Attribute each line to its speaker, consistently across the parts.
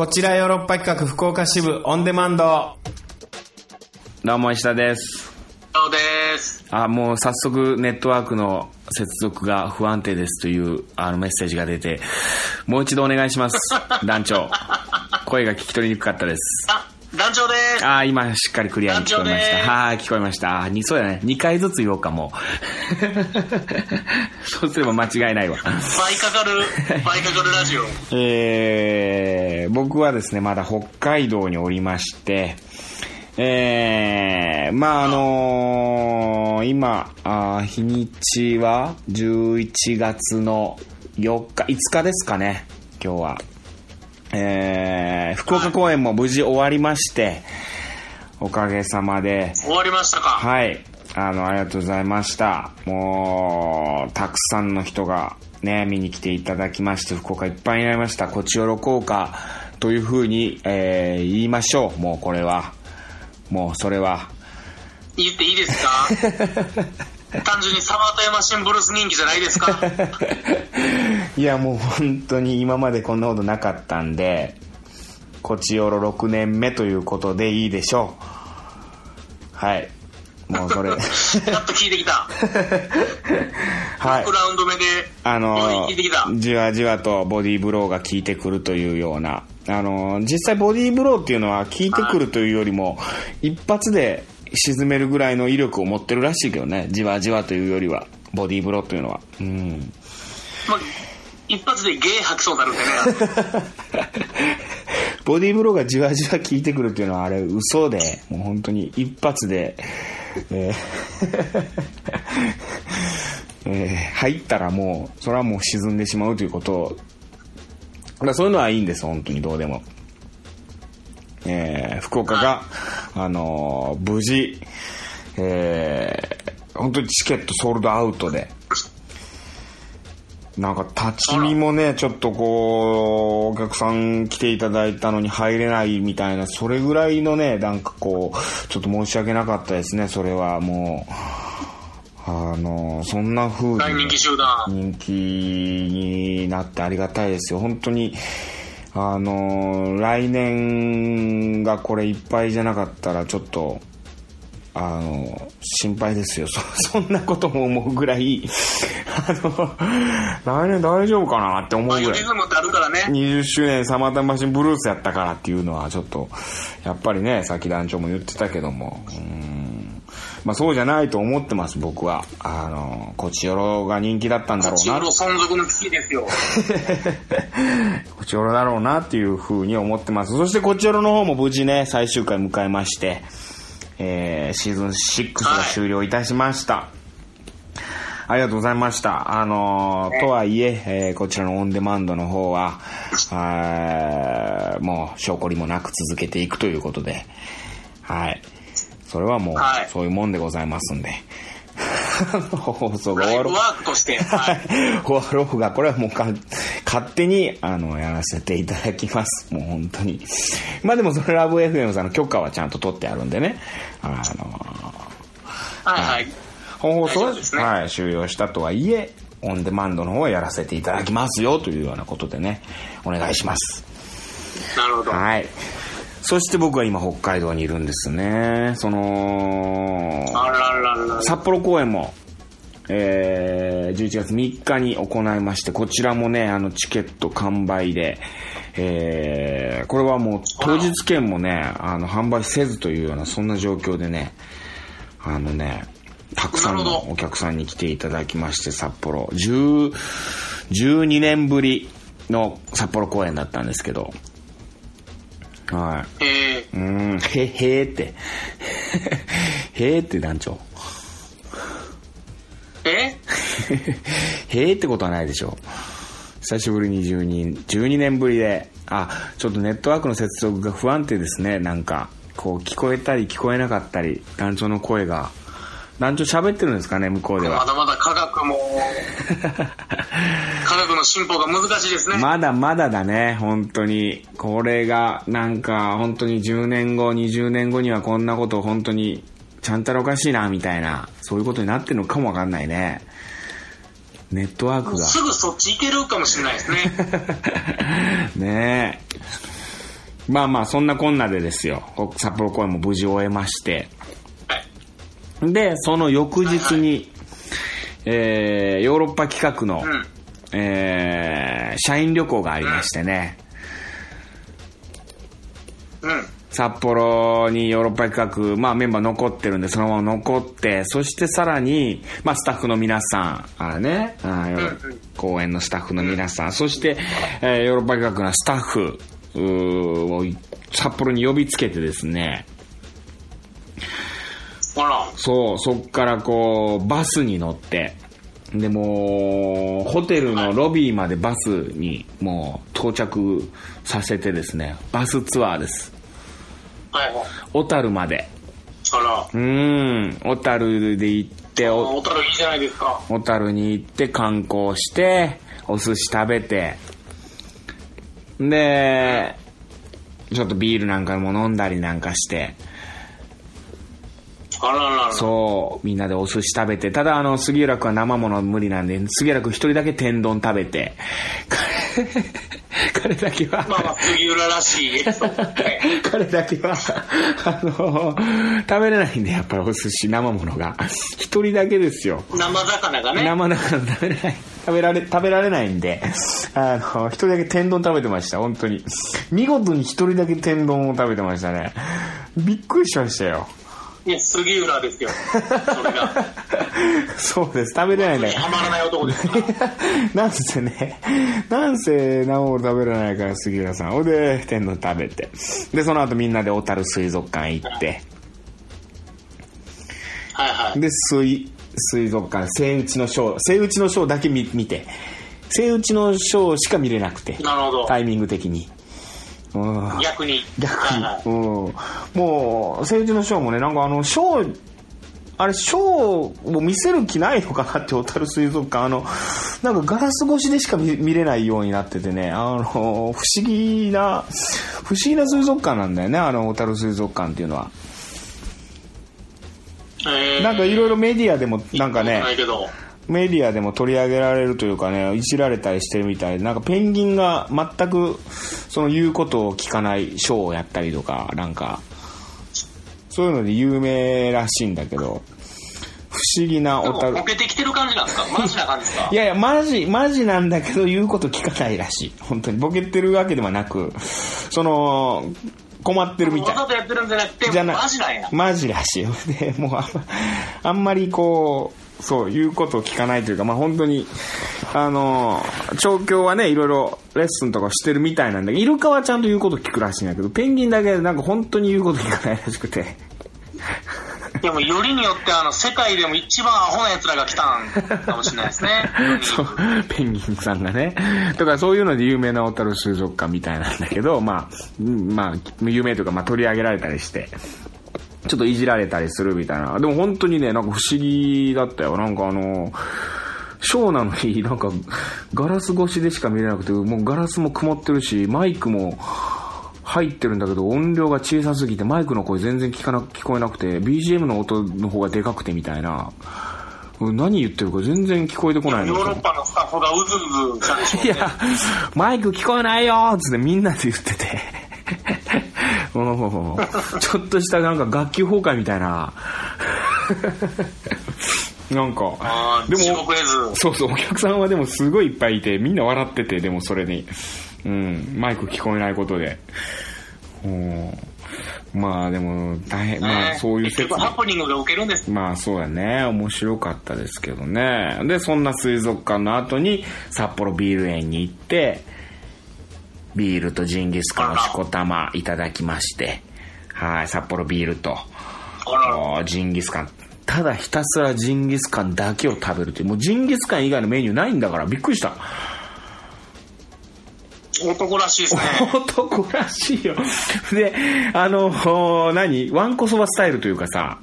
Speaker 1: こちらヨーロッパ企画福岡支部オンデマンド。
Speaker 2: どうも石田です。
Speaker 3: そうです。
Speaker 2: あ、もう早速ネットワークの接続が不安定ですというあのメッセージが出て、もう一度お願いします。団長。声が聞き取りにくかったです。
Speaker 3: あ、団長です。
Speaker 2: あー今しっかりクリアに聞こえました。はい、聞こえました。そうやね。2回ずつ言おうかもう。そうすれば間違いないわ。
Speaker 3: 倍かかる、倍かかるラジオ。
Speaker 2: えー、僕はですね、まだ北海道におりまして、えー、まああのー今あー、日にちは11月の4日、5日ですかね、今日は。えー、福岡公演も無事終わりまして、おかげさまで、
Speaker 3: 終わりましたか？
Speaker 2: はい。あの、ありがとうございました。もう、たくさんの人がね、見に来ていただきまして、福岡いっぱいになりました。こちおろ効果というふうに、えー言いましょう。もうこれは。もうそれは。
Speaker 3: 言っていいですか？単純にサマータイマシンブルース人気じゃないですか？
Speaker 2: いや、もう本当に今までこんなことなかったんで、こちおろ6年目ということでいいでしょう。はい。もうそれ。
Speaker 3: やっと聞いてきた。
Speaker 2: はい
Speaker 3: 6。ラウンド目で、
Speaker 2: あ
Speaker 3: よ
Speaker 2: の。じわじわとボディーブローが効いてくるというような、あの実際ボディーブローっていうのは効いてくるというよりも、一発で沈めるぐらいの威力を持ってるらしいけどね、じわじわというよりは、ボディーブローというのは。うん。
Speaker 3: まあ一発でゲー吐きそうになるんでね。
Speaker 2: ボディーブローがじわじわ効いてくるっていうのはあれ嘘で、もう本当に一発で、えー えー入ったらもう、それはもう沈んでしまうということを、だそういうのはいいんです、本当にどうでも。えー福岡が、あのー無事、えー本当にチケットソールドアウトで、なんか立ち見もね、ちょっとこう、お客さん来ていただいたのに入れないみたいな、それぐらいのね、なんかこう、ちょっと申し訳なかったですね、それはもう。あの、そんな風
Speaker 3: 大人
Speaker 2: に
Speaker 3: 気集団。
Speaker 2: 人気になってありがたいですよ。本当に、あの、来年がこれいっぱいじゃなかったらちょっと、あの、心配ですよ。そ、そんなことも思うぐらい、あの、来年大丈夫かなって思うぐらい
Speaker 3: バイオリ。ズムってあるからね。
Speaker 2: 20周年サマータイムマシンブルースやったからっていうのはちょっと、やっぱりね、さっき団長も言ってたけども、うーん。まあそうじゃないと思ってます、僕は。あの、こちよろが人気だったんだろうな
Speaker 3: チーム。の存続の危機ですよ。
Speaker 2: こちよろだろうなっていう風に思ってます。そしてこちよろの方も無事ね、最終回迎えまして、えー、シーズン6が終了いたしました。ありがとうございました。あのーとはいええーこちらのオンデマンドの方は、あーもう、証拠りもなく続けていくということで、はい。それはもう
Speaker 3: はい、
Speaker 2: そういうもんでございますんで。放送が終わろう
Speaker 3: ワークとして。はい。
Speaker 2: フォアロフが、これはもうか勝手に、あの、やらせていただきます。もう本当に。まあでもそれラブ FM さんの許可はちゃんと取ってあるんでね。あの、
Speaker 3: はいはい。
Speaker 2: 本放送
Speaker 3: ね
Speaker 2: はい、終了したとはいえ、オンデマンドの方はやらせていただきますよというようなことでね、お願いします。
Speaker 3: なるほど。
Speaker 2: はい。そして僕は今北海道にいるんですね。その。札幌公演も、えー、11月3日に行いまして、こちらもね、あの、チケット完売で、えー、これはもう当日券もね、あの、販売せずというような、そんな状況でね、あのね、たくさんのお客さんに来ていただきまして、札幌、10 12年ぶりの札幌公演だったんですけど、はい。
Speaker 3: え
Speaker 2: うーん、へ、へーって。へーって団長。
Speaker 3: ー、え？
Speaker 2: へーってことはないでしょ。久しぶりに12、12年ぶりで、あ、ちょっとネットワークの接続が不安定ですね、なんか。こう聞こえたり聞こえなかったり、団長の声が。団長喋ってるんですかね、向こうでは。
Speaker 3: まだまだ科学も、科学の進歩が難しいですね。
Speaker 2: まだまだだね、本当に。これが、なんか、本当に10年後、20年後にはこんなこと本当に、ちゃんたらおかしいな、みたいな、そういうことになってるのかもわかんないね。ネットワークが。
Speaker 3: すぐそっち行けるかもしれないですね。
Speaker 2: ねえ。まあまあ、そんなこんなでですよ。こ札幌公演も無事終えまして。
Speaker 3: はい。
Speaker 2: で、その翌日に、えー、ヨーロッパ企画の、
Speaker 3: うん。
Speaker 2: えー、社員旅行がありましてね。
Speaker 3: うん。
Speaker 2: 札幌にヨーロッパ企画、まあメンバー残ってるんで、そのまま残って、そしてさらに、まあスタッフの皆さん、あね、あ公演のスタッフの皆さん、そして、えーヨーロッパ企画のスタッフを札幌に呼びつけてですね、
Speaker 3: あら。
Speaker 2: そう、そっからこう、バスに乗って、でもう、ホテルのロビーまでバスにもう到着させてですね、バスツアーです。
Speaker 3: はいはい。
Speaker 2: 小樽まで。
Speaker 3: あら。
Speaker 2: うーん、小樽で行って、
Speaker 3: 小樽いいじゃないですか。
Speaker 2: 小樽に行って観光して、お寿司食べて、で、ちょっとビールなんかも飲んだりなんかして、
Speaker 3: あららら。
Speaker 2: そう、みんなでお寿司食べて、ただあの、杉浦君は生もの無理なんで、杉浦君一人だけ天丼食べて、彼彼だけは、
Speaker 3: まあまあ、杉浦らしい
Speaker 2: 彼だけは、あの、食べれないんで、やっぱりお寿司、生ものが。一人だけですよ。
Speaker 3: 生魚がね。
Speaker 2: 生だから食べれない。食べられ、食べられないんで、あの、一人だけ天丼食べてました、本当に。見事に一人だけ天丼を食べてましたね。びっくりしましたよ。
Speaker 3: いや、杉浦ですよ。それが。
Speaker 2: そうです、食べれないんだか
Speaker 3: にはまらない男ですから。
Speaker 2: ら。なんせね、なんせ生もの食べれないから、杉浦さん。ほんで、天丼食べて。で、その後みんなで小樽水族館行って、
Speaker 3: はいはい。
Speaker 2: で、水、水族館、セイウチのショー、セイウチのショーだけ見見て、セイウチのショーしか見れなくて、
Speaker 3: なるほど。
Speaker 2: タイミング的に。うん。
Speaker 3: 逆に。
Speaker 2: 逆に、うん、もう政治のショーもねなんかあのショーあれショーを見せる気ないのかなって小樽水族館。あのなんかガラス越しでしか見見れないようになっててね。あの不思議な不思議な水族館なんだよねあの小樽水族館っていうのは。
Speaker 3: えー。
Speaker 2: なんかいろいろメディアでもなんかね。メディアでも取り上げられるというかねいじられたりしてるみたいでなんかペンギンが全くその言うことを聞かないショーをやったりとかなんかそういうので有名らしいんだけど不思議な
Speaker 3: でも、
Speaker 2: 小樽
Speaker 3: ボケてきてる感じなんですか？マジな感じですか？
Speaker 2: いやいやマジマジなんだけど言うこと聞かないらしい。本当に。ボケてるわけではなくその困ってるみたい。
Speaker 3: わざとやってるんじゃなくて、
Speaker 2: じゃない。
Speaker 3: マジなんや。
Speaker 2: マジらしい。よ でもうあんまあんまりこうそう言うことを聞かないというかまあ本当にあの調教はねいろいろレッスンとかしてるみたいなんだけどイルカはちゃんと言うこと聞くらしいんだけどペンギンだけなんか本当に言うこと聞かないらしくて。
Speaker 3: でも、よりによって、あの、世界でも一番アホな奴らが来たんかもしれないですね。
Speaker 2: そうペンギンさんがね。だからそういうので有名な小樽水族館みたいなんだけどまあうんまあ有名というかまあ取り上げられたりしてちょっといじられたりするみたいな。でも本当にね、なんか不思議だったよ。なんかあの、ショーなのになんかガラス越しでしか見れなくて、もうガラスも曇ってるし、マイクも入ってるんだけど音量が小さすぎてマイクの声全然聞かな、聞こえなくて、BGM の音の方がでかくてみたいな。何言ってるか全然聞こえてこないの
Speaker 3: ヨーロッパのスタッフがうずうず。
Speaker 2: いや、マイク聞こえないよーっつってみんなで言ってて。ちょっとしたなんか学級崩壊みたいな。なんかでも。そうそう、お客さんはでもすごいいっぱいいて、みんな笑ってて、でもそれに。うん、マイク聞こえないことで。うんまあでも、大変、まあそういう
Speaker 3: 結
Speaker 2: 説
Speaker 3: 局ハプニングが受けるんです。
Speaker 2: まあそうだね。面白かったですけどね。で、そんな水族館の後に札幌ビール園に行って、ビールとジンギスカンをしこたまいただきまして、はい、札幌ビールと、ジンギスカン。ただひたすらジンギスカンだけを食べるという、もうジンギスカン以外のメニューないんだからびっくりした。
Speaker 3: 男らしいですね。
Speaker 2: 男らしいよ。で、あの、お何？ワンコそばスタイルというかさ、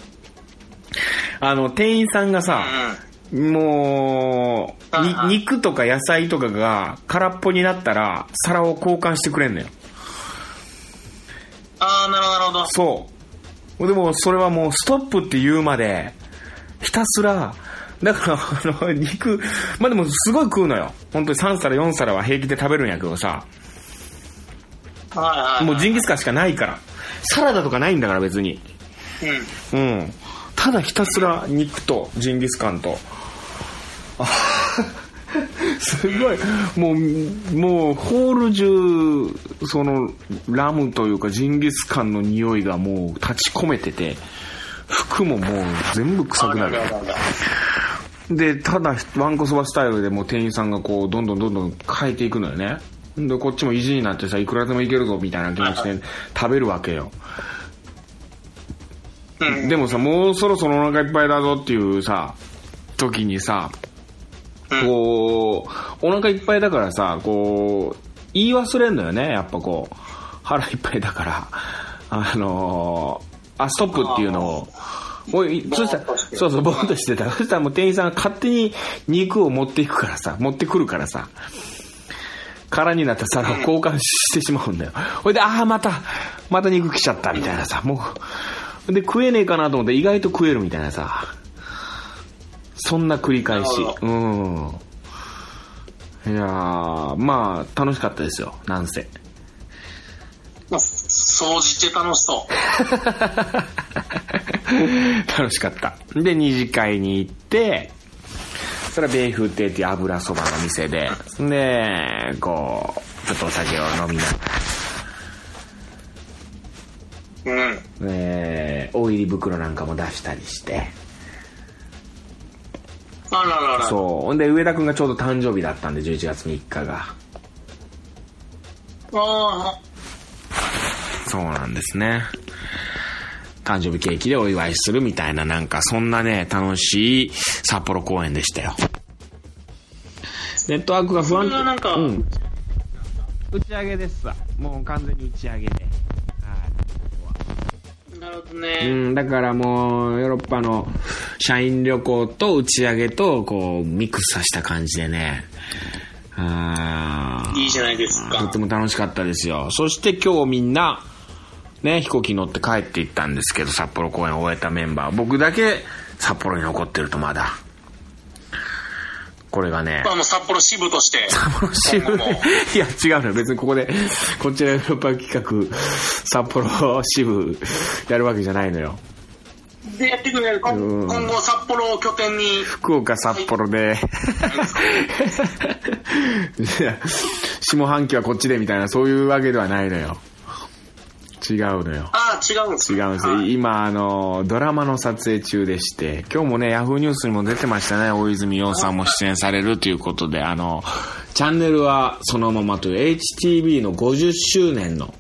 Speaker 2: あの、店員さんがさ、もう、に
Speaker 3: はいはい
Speaker 2: 肉とか野菜とかが空っぽになったら、皿を交換してくれんのよ。
Speaker 3: ああ、なるほど、なるほど。
Speaker 2: そう。でも、それはもう、ストップって言うまで、ひたすら、だから、あの、肉、まあでも、すごい食うのよ。本当に3皿、4皿は平気で食べるんやけどさ、
Speaker 3: はいはい。
Speaker 2: もうジンギスカンしかないから。サラダとかないんだから別に。
Speaker 3: うん。
Speaker 2: うん。ただひたすら肉とジンギスカンと。あ すごい。もう、もう、ホール中、その、ラムというかジンギスカンの匂いがもう立ち込めてて、服ももう全部臭くなる。で、ただ、ワンコそばスタイルでもう店員さんがこう、どんどんどんどん変えていくのよね。で、こっちも意地になってさ、いくらでもいけるぞ、みたいな気持ちで食べるわけよ。
Speaker 3: うん。
Speaker 2: でもさ、もうそろそろお腹いっぱいだぞっていうさ、時にさ、こう、お腹いっぱいだからさ、こう、言い忘れんのよね、やっぱこう、腹いっぱいだから、あのーあ、ストップっていうのを、おい、そしたらそうそう、ぼーっとしてた。そしたらもう店員さんが勝手に肉を持っていくからさ、持ってくるからさ、空になった皿を交換してしまうんだよ。ほいで、ああ、また、また肉来ちゃったみたいなさ、もう、で、食えねえかなと思って意外と食えるみたいなさ、そんな繰り返し。うん。いやー、まあ、楽しかったですよ、なんせ。
Speaker 3: まあ、掃除って楽しそう。
Speaker 2: 楽しかった。で、二次会に行って、それは米風亭っていう油そばの店で、で、こう、ちょっとお酒を飲みなが
Speaker 3: うん。
Speaker 2: ら、えー、大入り袋なんかも出したりして、
Speaker 3: あららら。
Speaker 2: そう。ほんで、上田くんがちょうど誕生日だったんで、11月3日が。
Speaker 3: あ
Speaker 2: そうなんですね。誕生日ケーキでお祝いするみたいな、なんかそんなね、楽しい札幌公演でしたよ。ネットワークが不安
Speaker 3: それはなんか
Speaker 2: うん。打ち上げですさ。もう完全に打ち上げで。はい。
Speaker 3: あ、なるほど
Speaker 2: う
Speaker 3: ね。
Speaker 2: ん、だからもう、ヨーロッパの社員旅行と打ち上げと、こう、ミックスさせた感じでね。あー
Speaker 3: いいじゃないですか
Speaker 2: とっても楽しかったですよ。そして今日みんな、ね、飛行機乗って帰って行ったんですけど、札幌公演を終えたメンバー。僕だけ札幌に残ってるとまだ。これがね、
Speaker 3: まあもう札幌支部として。
Speaker 2: 札幌支部？いや、違うのよ。別にここで、こちらヨーロッパ企画、札幌支部やるわけじゃないのよ。
Speaker 3: で、やってくれる。今
Speaker 2: うん
Speaker 3: 今後札幌を拠点に。
Speaker 2: 福岡、札幌で、下半期はこっちでみたいな、そういうわけではないのよ。違うのよ。
Speaker 3: ああ、違うんです
Speaker 2: 違うんですよ。
Speaker 3: はい
Speaker 2: 今、あの、ドラマの撮影中でして、今日もね、ヤフーニュースにも出てましたね。大泉洋さんも出演されるということで、あの、チャンネルはそのままという HTV の50周年の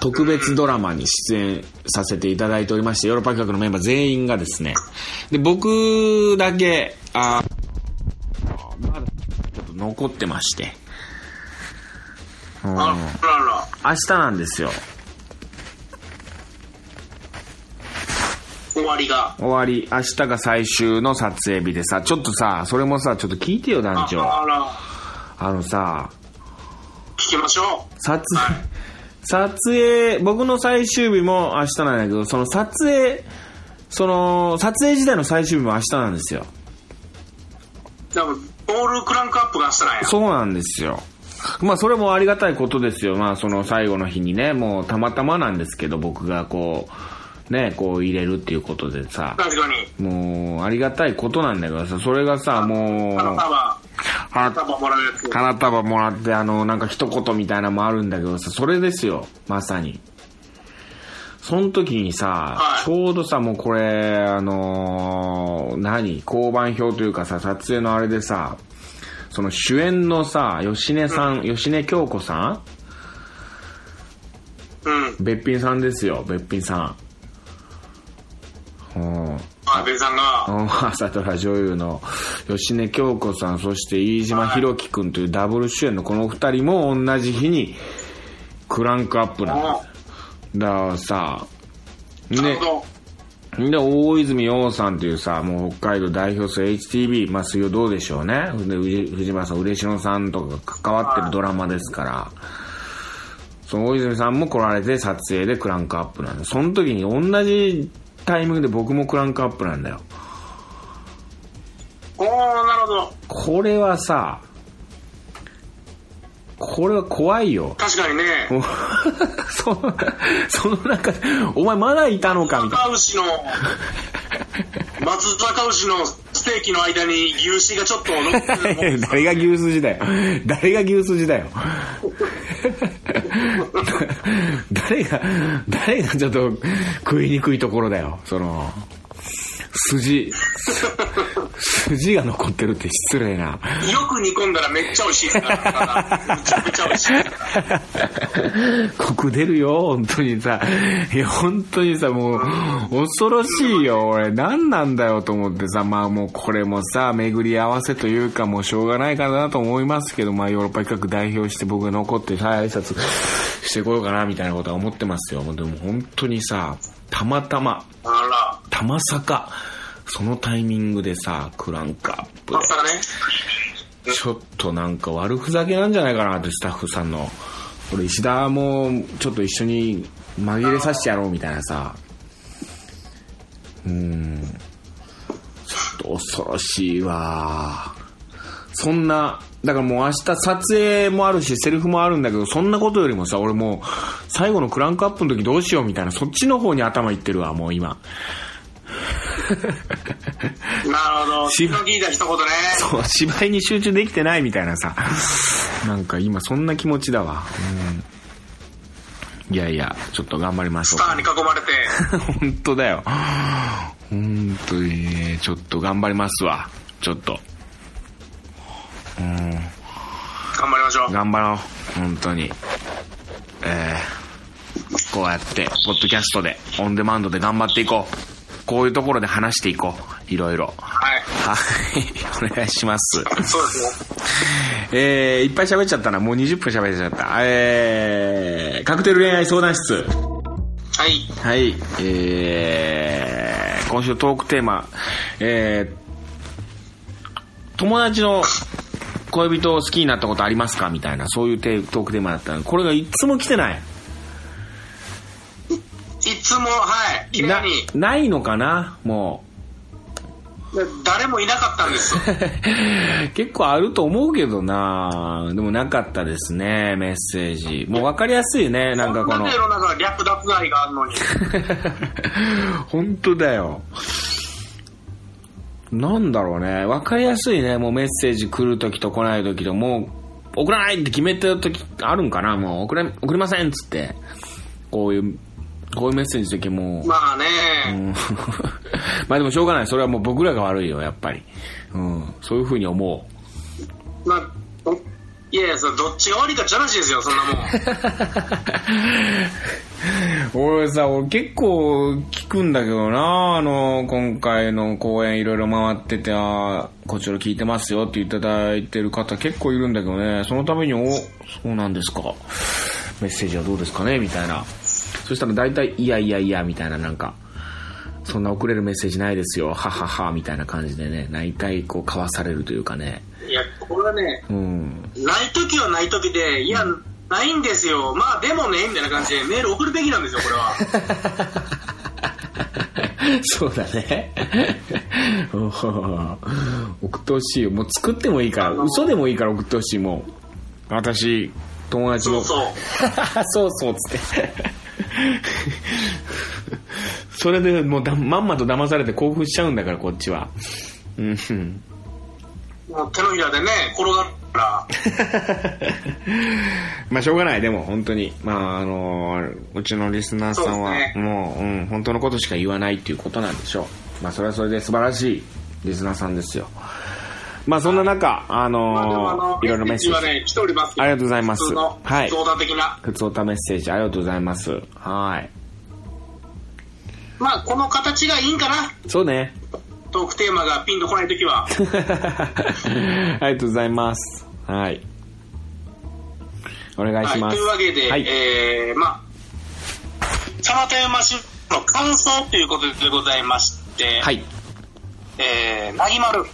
Speaker 2: 特別ドラマに出演させていただいておりまして、ヨーロッパ企画のメンバー全員がですね、で、僕だけ、あまだちょっと残ってまして、うん
Speaker 3: あらら。
Speaker 2: 明日なんですよ。
Speaker 3: 終わりが。
Speaker 2: 終わり、明日が最終の撮影日でさ、ちょっとさ、それもさ、ちょっと聞いてよ、団長。
Speaker 3: あ
Speaker 2: のさ、
Speaker 3: 聞きましょう。
Speaker 2: 撮影、撮影、僕の最終日も明日なんだけど、その撮影、その、撮影時代の最終日も明日なんですよ。
Speaker 3: でも、オールクランクアップが明日なんや。
Speaker 2: そうなんですよ。まあ、それもありがたいことですよ。まあ、その最後の日にね、もうたまたまなんですけど、僕がこう、ね、こう入れるっていうことでさ、
Speaker 3: 確かに。
Speaker 2: もう、ありがたいことなんだけどさ、それがさ、もう、
Speaker 3: 花束、もらうやつ。
Speaker 2: 花束もらって、あの、なんか一言みたいなのもあるんだけどさ、それですよ、まさに。その時にさ、
Speaker 3: はい
Speaker 2: ちょうどさ、もうこれ、あのー何？交番表というかさ、撮影のあれでさ、その主演のさ、吉根さん、吉根京子さ
Speaker 3: うん。
Speaker 2: んべっぴんさんですよ、べっぴんさん。うん。
Speaker 3: あ、ベンさんが、
Speaker 2: 朝ドラ女優の吉根京子さん、そして飯島博樹くんというダブル主演のこの二人も同じ日にクランクアップな。ん。です。だからさ、ね。で、大泉洋さんというさ、もう北海道代表する HTV、まあ水曜どうでしょうね。で、藤藤原さん、嬉野さんとかが関わってるドラマですから、その大泉さんも来られて撮影でクランクアップなんで、その時に同じタイミングで僕もクランクアップなんだよ。
Speaker 3: おー、なるほど。
Speaker 2: これはさ、これは怖いよ。
Speaker 3: 確かにね、
Speaker 2: その、その中で、お前まだいたのかみたい
Speaker 3: 高牛の、松坂牛のステーキの間に牛脂がちょっと乗ってる。
Speaker 2: 誰が牛筋だよ。誰が牛すじだよ。誰が、誰がちょっと食いにくいところだよ。その、筋、筋が残ってるって失礼な。
Speaker 3: よく煮込んだらめっちゃ美味しいから。めちゃくちゃ美味しいから。
Speaker 2: コク出るよ、本当にさ。いや、本当にさ、もう、恐ろしいよ、俺。何なんだよと思ってさ、まあもうこれもさ、巡り合わせというか、もうしょうがないかなと思いますけど、まあヨーロッパ企画代表して僕が残ってさ、挨拶してこようかな、みたいなことは思ってますよ。でも本当にさ、たまたま、
Speaker 3: あら、
Speaker 2: たまさか、そのタイミングでさ、クランクアップ。で、ちょっとなんか悪ふざけなんじゃないかなって、スタッフさんの。俺、石田もちょっと一緒に紛れさせてやろうみたいなさ。うーん。ちょっと恐ろしいわ。そんな、だからもう明日撮影もあるし、セリフもあるんだけど、そんなことよりもさ、俺もう、最後のクランクアップの時どうしようみたいな、そっちの方に頭いってるわ、もう今。
Speaker 3: なるほど。一言ね。
Speaker 2: そう、芝居に集中できてないみたいなさ。なんか今そんな気持ちだわ。うん。いやいや、ちょっと頑張りましょう
Speaker 3: スターに囲まれて。
Speaker 2: 本当だよ。本当にね、ちょっと頑張りますわ。ちょっと。うん。
Speaker 3: 頑張りましょう。
Speaker 2: 頑張ろう。本当に。えー、こうやって、ポッドキャストで、オンデマンドで頑張っていこう。こういうところで話していこう。いろいろ。
Speaker 3: はい。
Speaker 2: はい。お願いします。
Speaker 3: そうですね。
Speaker 2: えー、いっぱい喋っちゃったな。もう20分喋っちゃった。えー、カクテル恋愛相談室。
Speaker 3: はい。
Speaker 2: はい。えー、今週トークテーマ、えー、友達の恋人を好きになったことありますか？みたいな、そういうテトークテーマだったのこれがいつも来てない。
Speaker 3: も、はい。綺
Speaker 2: な
Speaker 3: 麗に。
Speaker 2: ないのかな？も
Speaker 3: 誰もいなかったんです。
Speaker 2: 結構あると思うけどなでもなかったですね、メッセージ。もう分かりやすいね、なんかこの
Speaker 3: こん略奪愛があるのに。
Speaker 2: 本当だよ。なんだろうね。わかりやすいね。もうメッセージ来るときと来ないときと、もう、送らないって決めてるときあるんかな？もう、送れ、送りませんっつって。こういう、こういうメッセージの時もう、
Speaker 3: まあね、
Speaker 2: うん まあでもしょうがない。それはもう僕らが悪いよ、やっぱり。うん。そういうふうに思う。
Speaker 3: まあ、どいやいや、それどっちが悪いかって話ですよ、そんなもん。
Speaker 2: 俺さ、俺結構聞くんだけどな、あの、今回の公演いろいろ回ってて、あーこちら聞いてますよっていただいてる方結構いるんだけどね、そのために、お、そうなんですか。メッセージはどうですかねみたいな。そしたら大体、いやいやいや、みたいななんか、そんな送れるメッセージないですよ、ははは、みたいな感じでね、大体こう交わされるというかね。
Speaker 3: いや、これはね、
Speaker 2: うん。
Speaker 3: ないときはないときで、いや、ないんですよ。まあでもね、みたいな感じで メール送るべきなんですよ、これは。
Speaker 2: そうだね。送ってほしいよ。もう作ってもいいから、嘘でもいいから送ってほしい、もう。私、友達の。
Speaker 3: そうそう。
Speaker 2: そうそう、つって。それでもうだまんまと騙されて興奮しちゃうんだから、こっちは。うん。
Speaker 3: もう手のひらでね、転がったら、
Speaker 2: まあ、しょうがない、でも、本当に。まあ、あのうちのリスナーさんは
Speaker 3: そう
Speaker 2: う、うん、本当のことしか言わないっていうことなんでしょう。まあ、それはそれで素晴らしいリスナーさんですよ。まあ、そんな中、あの
Speaker 3: まあでもあの、
Speaker 2: いろいろメッセージ。
Speaker 3: はね、来ております。
Speaker 2: ありがとうございますはい
Speaker 3: 相談的な。
Speaker 2: ふつおたメッセージありがとうございます。はい。
Speaker 3: まあ、この形がいいんかな？
Speaker 2: そうね。
Speaker 3: トークテーマがピンとこないときは。
Speaker 2: ありがとうございます。はい。お願い
Speaker 3: はい、
Speaker 2: します。
Speaker 3: というわけで、
Speaker 2: はい。
Speaker 3: えー、まあ、サマタヤマシの感想ということでございまして、
Speaker 2: はい。
Speaker 3: えー、なぎまる、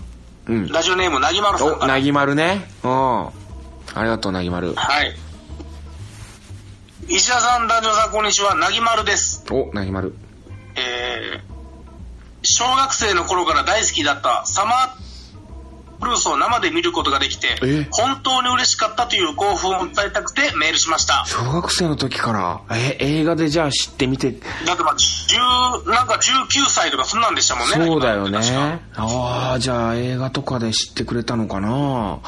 Speaker 2: うん。
Speaker 3: ラジオネームなぎまるさん
Speaker 2: お、なぎまるね。うん。ありがとう、なぎまる。
Speaker 3: はい。石田さん、男女さん、こんにちは、なぎまるです。
Speaker 2: お、なぎまる。
Speaker 3: えー、小学生の頃から大好きだったサマーブルースを生で見ることができて
Speaker 2: え、
Speaker 3: 本当に嬉しかったという興奮を伝えたくてメールしました。
Speaker 2: 小学生の時から、え、映画でじゃあ知ってみて、
Speaker 3: だってまあ、10、なんか19歳とかそんなんでしたもんね。
Speaker 2: そうだよね。ああ、じゃあ映画とかで知ってくれたのかな？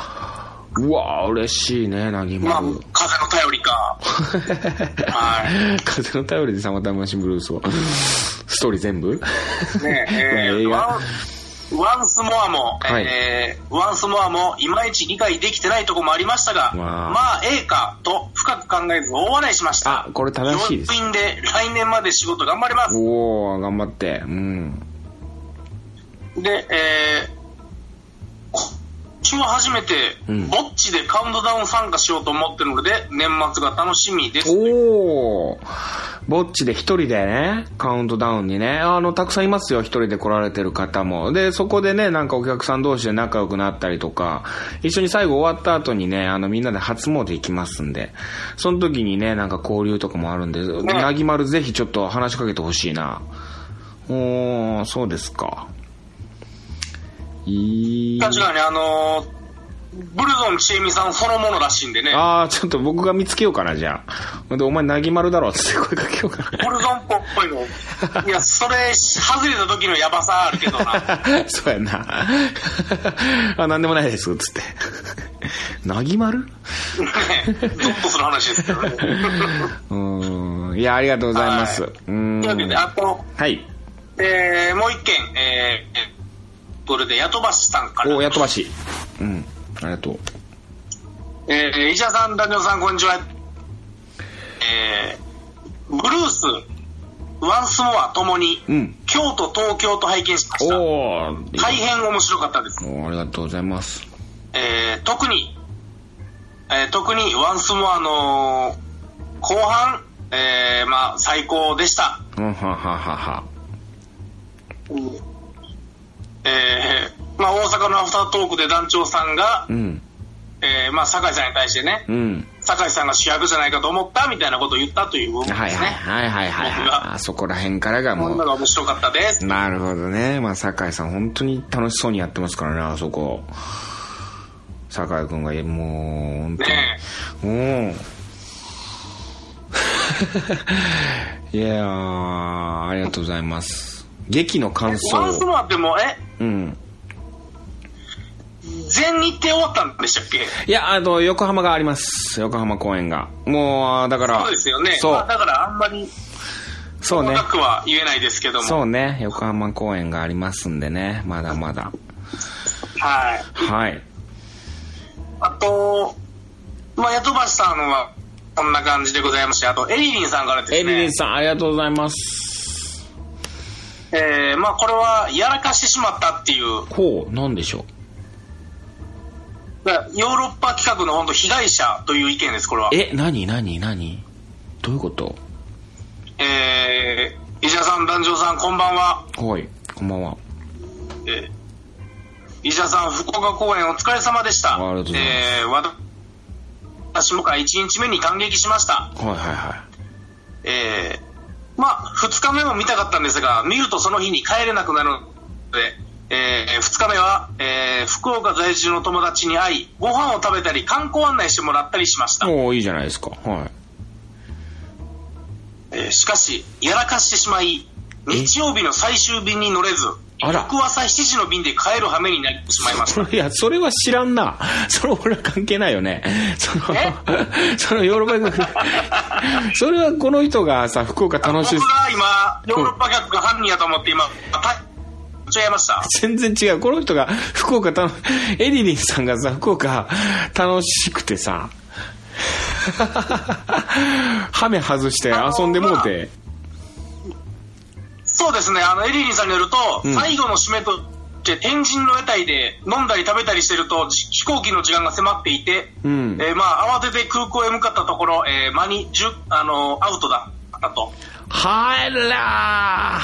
Speaker 2: うわー嬉しいね、なぎ
Speaker 3: まあ
Speaker 2: まる。、
Speaker 3: 風の頼りか。はい。
Speaker 2: 風の頼りでサマータイムマシンブルースを。ストーリー全部？
Speaker 3: ねえー
Speaker 2: 映画
Speaker 3: ワンスモアも、
Speaker 2: はい
Speaker 3: えーワンスモアもいまいち理解できてないとこもありましたが、まあ、ええかと深く考えず大笑いしました。
Speaker 2: あ、これ正しいです。
Speaker 3: 要因で来年まで仕事頑張ります。
Speaker 2: おー、頑張って。うん。
Speaker 3: で、えー、今週は初めて、
Speaker 2: うん
Speaker 3: ぼっちでカウントダウン参加しようと思ってるので、年末が楽しみです。
Speaker 2: おー。ぼっちで一人でね、カウントダウンにね、あの、たくさんいますよ、一人で来られてる方も。で、そこでね、なんかお客さん同士で仲良くなったりとか、一緒に最後終わった後にね、あの、みんなで初詣行きますんで、その時にね、なんか交流とかもあるんで、なぎまるぜひちょっと話しかけてほしいな。おー、そうですか。いい。
Speaker 3: 確かにあのーブルゾンちえみさんそのものらしいんでね、
Speaker 2: あー、ちょっと僕が見つけようかな、じゃあ。で、お前なぎまるだろ、つって声かけようかな。
Speaker 3: ブルゾンっぽいの。いや、それ、外れた時のヤバさあるけどな。
Speaker 2: そうやな。あ、なんでもないです、つって。なぎまる？
Speaker 3: ねゾッとする話ですけどね。
Speaker 2: うーん。いや、ありがとうございます。
Speaker 3: はいう
Speaker 2: ーん。
Speaker 3: というわけで、あと、
Speaker 2: はい。
Speaker 3: えー、もう一件、えー、これで、ヤトバシさんから。
Speaker 2: お、やっとばし。うん。ありがとう。
Speaker 3: えー、医者さん、男女さん、こんにちは。えー、ブルース、ワンスモアともに、
Speaker 2: うん。
Speaker 3: 京都、東京と拝見しました。大変面白かったです。
Speaker 2: おーありがとうございます。
Speaker 3: えー、特に、えー、特にワンスモアの後半、えー、まあ、最高でした。
Speaker 2: うん、はははは。
Speaker 3: えー、まあ、大阪のアフタートークで団長さんが
Speaker 2: う、ん。
Speaker 3: えー、まあ、酒井さんに対してね、
Speaker 2: うん。
Speaker 3: 酒井さんが主役じゃないかと思ったみたいなことを言ったという部分ですね。
Speaker 2: はいはいはいはいはい。あそこら辺からがもう。
Speaker 3: が面白かったです。
Speaker 2: なるほどね。まあ、酒井さん本当に楽しそうにやってますからね、あそこ。酒井くんが、もう、本当に。
Speaker 3: ね
Speaker 2: うん。いやー、ありがとうございます。劇の感想
Speaker 3: ワンスモアってもう、え、
Speaker 2: うん。
Speaker 3: 全日程終わったんでしたっけ？
Speaker 2: いや、あの、横浜があります。横浜公演が。もう、だから。
Speaker 3: そうですよね。
Speaker 2: そう
Speaker 3: まあ、だからあんまり
Speaker 2: そうね。
Speaker 3: くは言えないですけども。
Speaker 2: そうね。横浜公演がありますんでね。まだまだ。
Speaker 3: はい。
Speaker 2: はい。
Speaker 3: あと、まあ、ヤトバシさんはこんな感じでございまして、あと、エリリンさんからですね。
Speaker 2: エリリンさん、ありがとうございます。
Speaker 3: えー、まあ、これは、やらかしてしまったっていう、
Speaker 2: ほう、なんでしょ
Speaker 3: ヨーロッパ企画の本当被害者という意見です、これは
Speaker 2: う。。え、なになになにどういうこと？
Speaker 3: えー、医者さん、団長さん、こんばんは。
Speaker 2: はい、こんばんは。
Speaker 3: えー、医者さん、福岡公演お疲れ様でした。
Speaker 2: ありがとうございます
Speaker 3: えー、私もから1日目に感激しました。
Speaker 2: はいはいは
Speaker 3: えー、まあ、2日目も見たかったんですが、見るとその日に帰れなくなるので、えー、2日目は、えー、福岡在住の友達に会い、ご飯を食べたり、観光案内してもらったりしました
Speaker 2: い。。おー、いいじゃないですか。はい。
Speaker 3: えーしかし、やらかしてしまい、日曜日の最終便に乗れず、翌朝7時の便で帰る羽目になってしまいました。
Speaker 2: いや、それは知らんな。それ俺は関係ないよね。その、そのヨーロッパ客、それはこの人がさ、福岡楽しい
Speaker 3: 僕。が今、ヨーロッパ客が犯人やと思って今、た違いました。
Speaker 2: 全然違う。この人が福岡楽、エリリンさんがさ、福岡楽しくてさ、ハメ外して遊んでもうて。
Speaker 3: そうですね、あの、エリリンさんによると、
Speaker 2: うん。
Speaker 3: 最後の締めとして、天神の屋台で飲んだり食べたりしてると、じ飛行機の時間が迫っていて、
Speaker 2: うん。
Speaker 3: えーまあ、慌てて空港へ向かったところ、えー間にじゅあのアウトだ。ったと。
Speaker 2: はら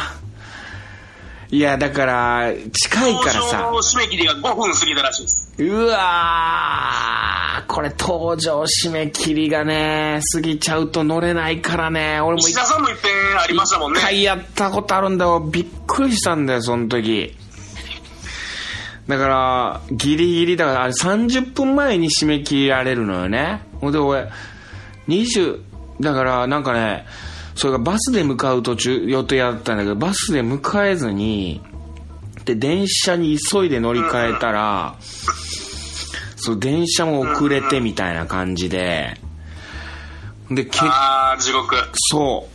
Speaker 2: ー。いや、だから、近いからさ。
Speaker 3: 搭乗、締め切りが5分過ぎたらしいです。
Speaker 2: うわーこれ登場締め切りがね、過ぎちゃうと乗れないからね、俺も
Speaker 3: 石田さんもいっぺんありましたもんね
Speaker 2: 一。回やったことあるんだよ。びっくりしたんだよ、その時。だから、ギリギリ、だからあれ30分前に締め切られるのよね。ほんで俺、20、だからなんかね、それがバスで向かう途中予定だったんだけど、バスで迎えずに、で、電車に急いで乗り換えたら、そう、電車も遅れてみたいな感じで、で、結
Speaker 3: ああ、地獄。
Speaker 2: そ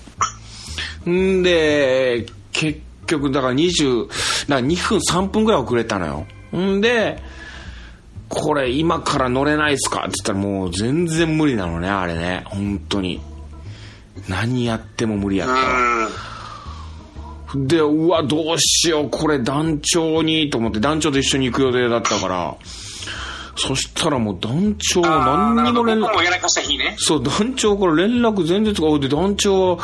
Speaker 2: う。んで、結局、だから20、だから2分3分ぐらい遅れたのよ。んで、これ今から乗れないっすかって言ったらもう全然無理なのね、あれね。本当に。何やっても無理やった。で、うわ、どうしよう、これ団長に、と思って、団長と一緒に行く予定だったから、そしたらもう団長何にも連絡。そう、団長から連絡全然つか、おいで、団長は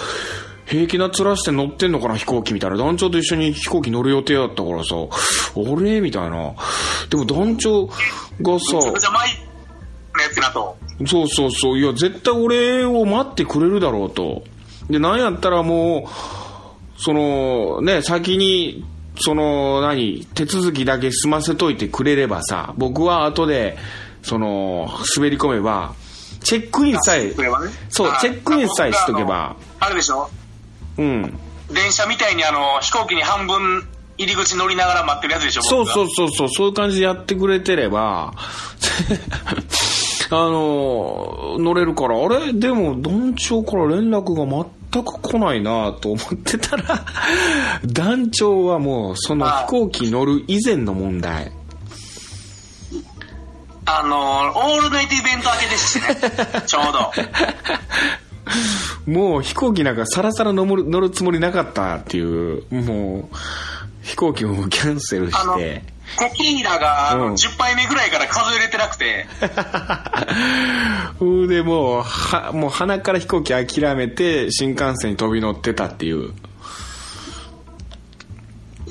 Speaker 2: 平気な面して乗ってんのかな、飛行機みたいな。団長と一緒に飛行機乗る予定だったからさ、あれ？みたいな。でも団長がさ。そうそうそう、いや、絶対俺を待ってくれるだろうと。で、なんやったらもう、その、ね、先に、その、何、手続きだけ済ませといてくれればさ、僕は後で、その、滑り込めば、チェックインさえ
Speaker 3: ね。
Speaker 2: そう
Speaker 3: あ、
Speaker 2: チェックインさえしとけば、
Speaker 3: あのあれでしょ？
Speaker 2: うん。
Speaker 3: 電車みたいにあの、飛行機に半分入り口乗りながら待ってるやつでしょ
Speaker 2: そうそう
Speaker 3: う。
Speaker 2: そうそう、そういう感じでやってくれてれば、あの、乗れるから、あれ？でも団長から連絡が全く来ないなと思ってたら、団長はもうその飛行機乗る以前の問題。
Speaker 3: あの、オールナイトイベント明けですしね。ちょうど。
Speaker 2: もう飛行機なんかさらさら乗る乗るつもりなかったっていう、もう飛行機もキャンセルして。
Speaker 3: テキーラがあの
Speaker 2: うん
Speaker 3: 10杯目ぐらいから数えれてなくて、
Speaker 2: ほんでもう、は、もう鼻から飛行機諦めて新幹線に飛び乗ってたっていう。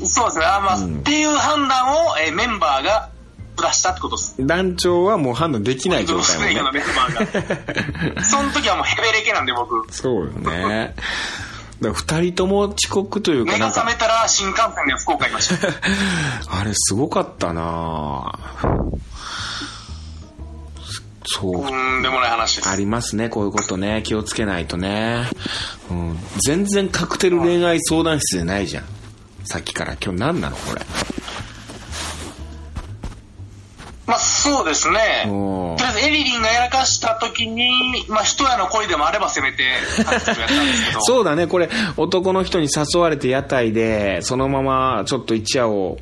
Speaker 3: そうですね。あまあ、っていう判断を、えーメンバーが下したってことです。
Speaker 2: 団長はもう判断できない状態
Speaker 3: スネークの。メンバーが。その時はもうヘベレケなんで僕。
Speaker 2: そうよね。だから二人とも遅刻というか
Speaker 3: 目が覚めたら新幹線で福岡いました。
Speaker 2: あれすごかったなそう
Speaker 3: う。ーんでもない話です。
Speaker 2: ありますね、こういうことね。気をつけないとね。うん。全然カクテル恋愛相談室じゃないじゃん。さっきから今日何なのこれ。
Speaker 3: まあそうですね。とりあえずエリリンがやらかした時に、まあ一夜の恋でもあればせめて。
Speaker 2: そうだね、これ、男の人に誘われて屋台で、そのままちょっと一夜を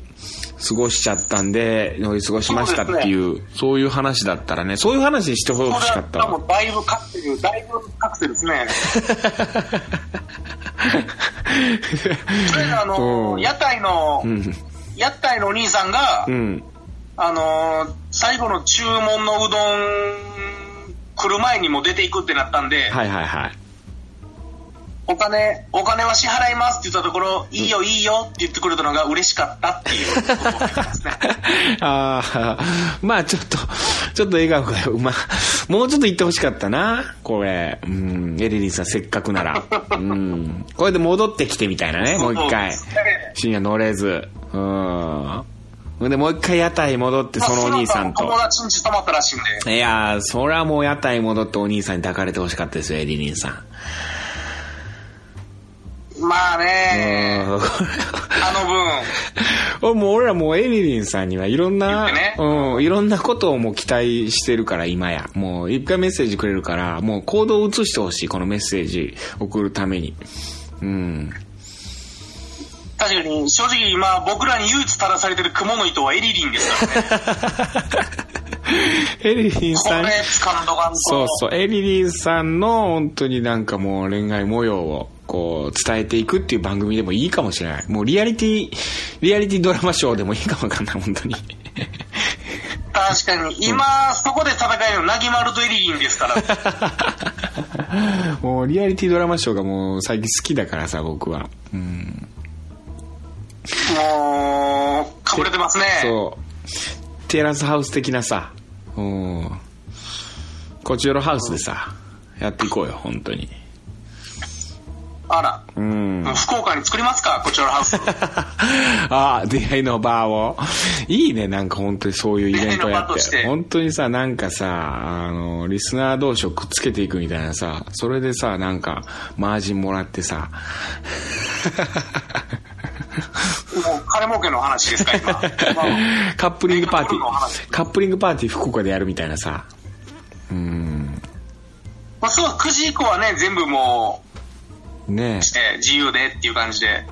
Speaker 2: 過ごしちゃったんで、乗り過ごしましたっていう、そういう話だったらね、そういう話にしてほ
Speaker 3: こ
Speaker 2: しかったわ。
Speaker 3: だいぶカクテル、だいぶカクテルですね。とりあの、
Speaker 2: うん
Speaker 3: 屋台の、
Speaker 2: うん。
Speaker 3: 屋台のお兄さんが、
Speaker 2: うん。
Speaker 3: あのー最後の注文のうどん来る前にもう出ていくってなったんで、
Speaker 2: はいはいはい。
Speaker 3: お金、お金は支払いますって言ったところ、いいよいいよって言ってくれたのが嬉しかったっていうね。
Speaker 2: ああ、まあちょっと、ちょっと笑顔が、まあ、もうちょっと言ってほしかったな、これ。うん、エリリンさんせっかくなら。うん。これで戻ってきてみたいなね、もう一回。深夜乗れず。うん。でもう一回屋台戻って、そのお兄さんと
Speaker 3: まあ友。達ん家泊まったらしいんで。
Speaker 2: いやー、それはもう屋台戻ってお兄さんに抱かれてほしかったですよ、エリリンさん。
Speaker 3: まあね、
Speaker 2: うん
Speaker 3: あの分、
Speaker 2: もう俺らもうエリリンさんにはいろんな、
Speaker 3: ね
Speaker 2: うん、いろんなことをもう期待してるから、今や。もう一回メッセージくれるから、もう行動を移してほしい、このメッセージ送るために。うん。
Speaker 3: 確かに正直今僕らに唯一垂らされてる雲の糸はエリリンですからね。
Speaker 2: エリリン
Speaker 3: こ
Speaker 2: さん
Speaker 3: れ、掴んどかんと。
Speaker 2: そうそう、エリリンさんの本当になんかもう恋愛模様をこう伝えていくっていう番組でもいいかもしれない。もうリアリティ、リアリティドラマショーでもいいかもわかんない、本当に。
Speaker 3: 確かに、今、そこで戦えるの、なぎまるとエリリンですから。
Speaker 2: もうリアリティドラマショーがもう最近好きだからさ、僕は。うん。
Speaker 3: もう、かぶれてますね。
Speaker 2: そう。テラスハウス的なさ、うん。こちらのハウスでさ、やっていこうよ、本当に。
Speaker 3: あら。
Speaker 2: うん。
Speaker 3: 福岡に作りますかこちらのハウス。
Speaker 2: あ あ、出会いの場を。いいね、なんか本当にそういうイベントやっ。
Speaker 3: てて
Speaker 2: 本当にさ、なんかさ、あの、リスナー同士をくっつけていくみたいなさ、それでさ、なんか、マージンもらってさ。
Speaker 3: もう金儲けの話ですか、今。ま あ
Speaker 2: カップリングパーティー、カップリングパーティー福岡でやるみたいなさ。うん。
Speaker 3: まあ、そう、9時以降はね、全部もう、。して、自由でっていう感じで。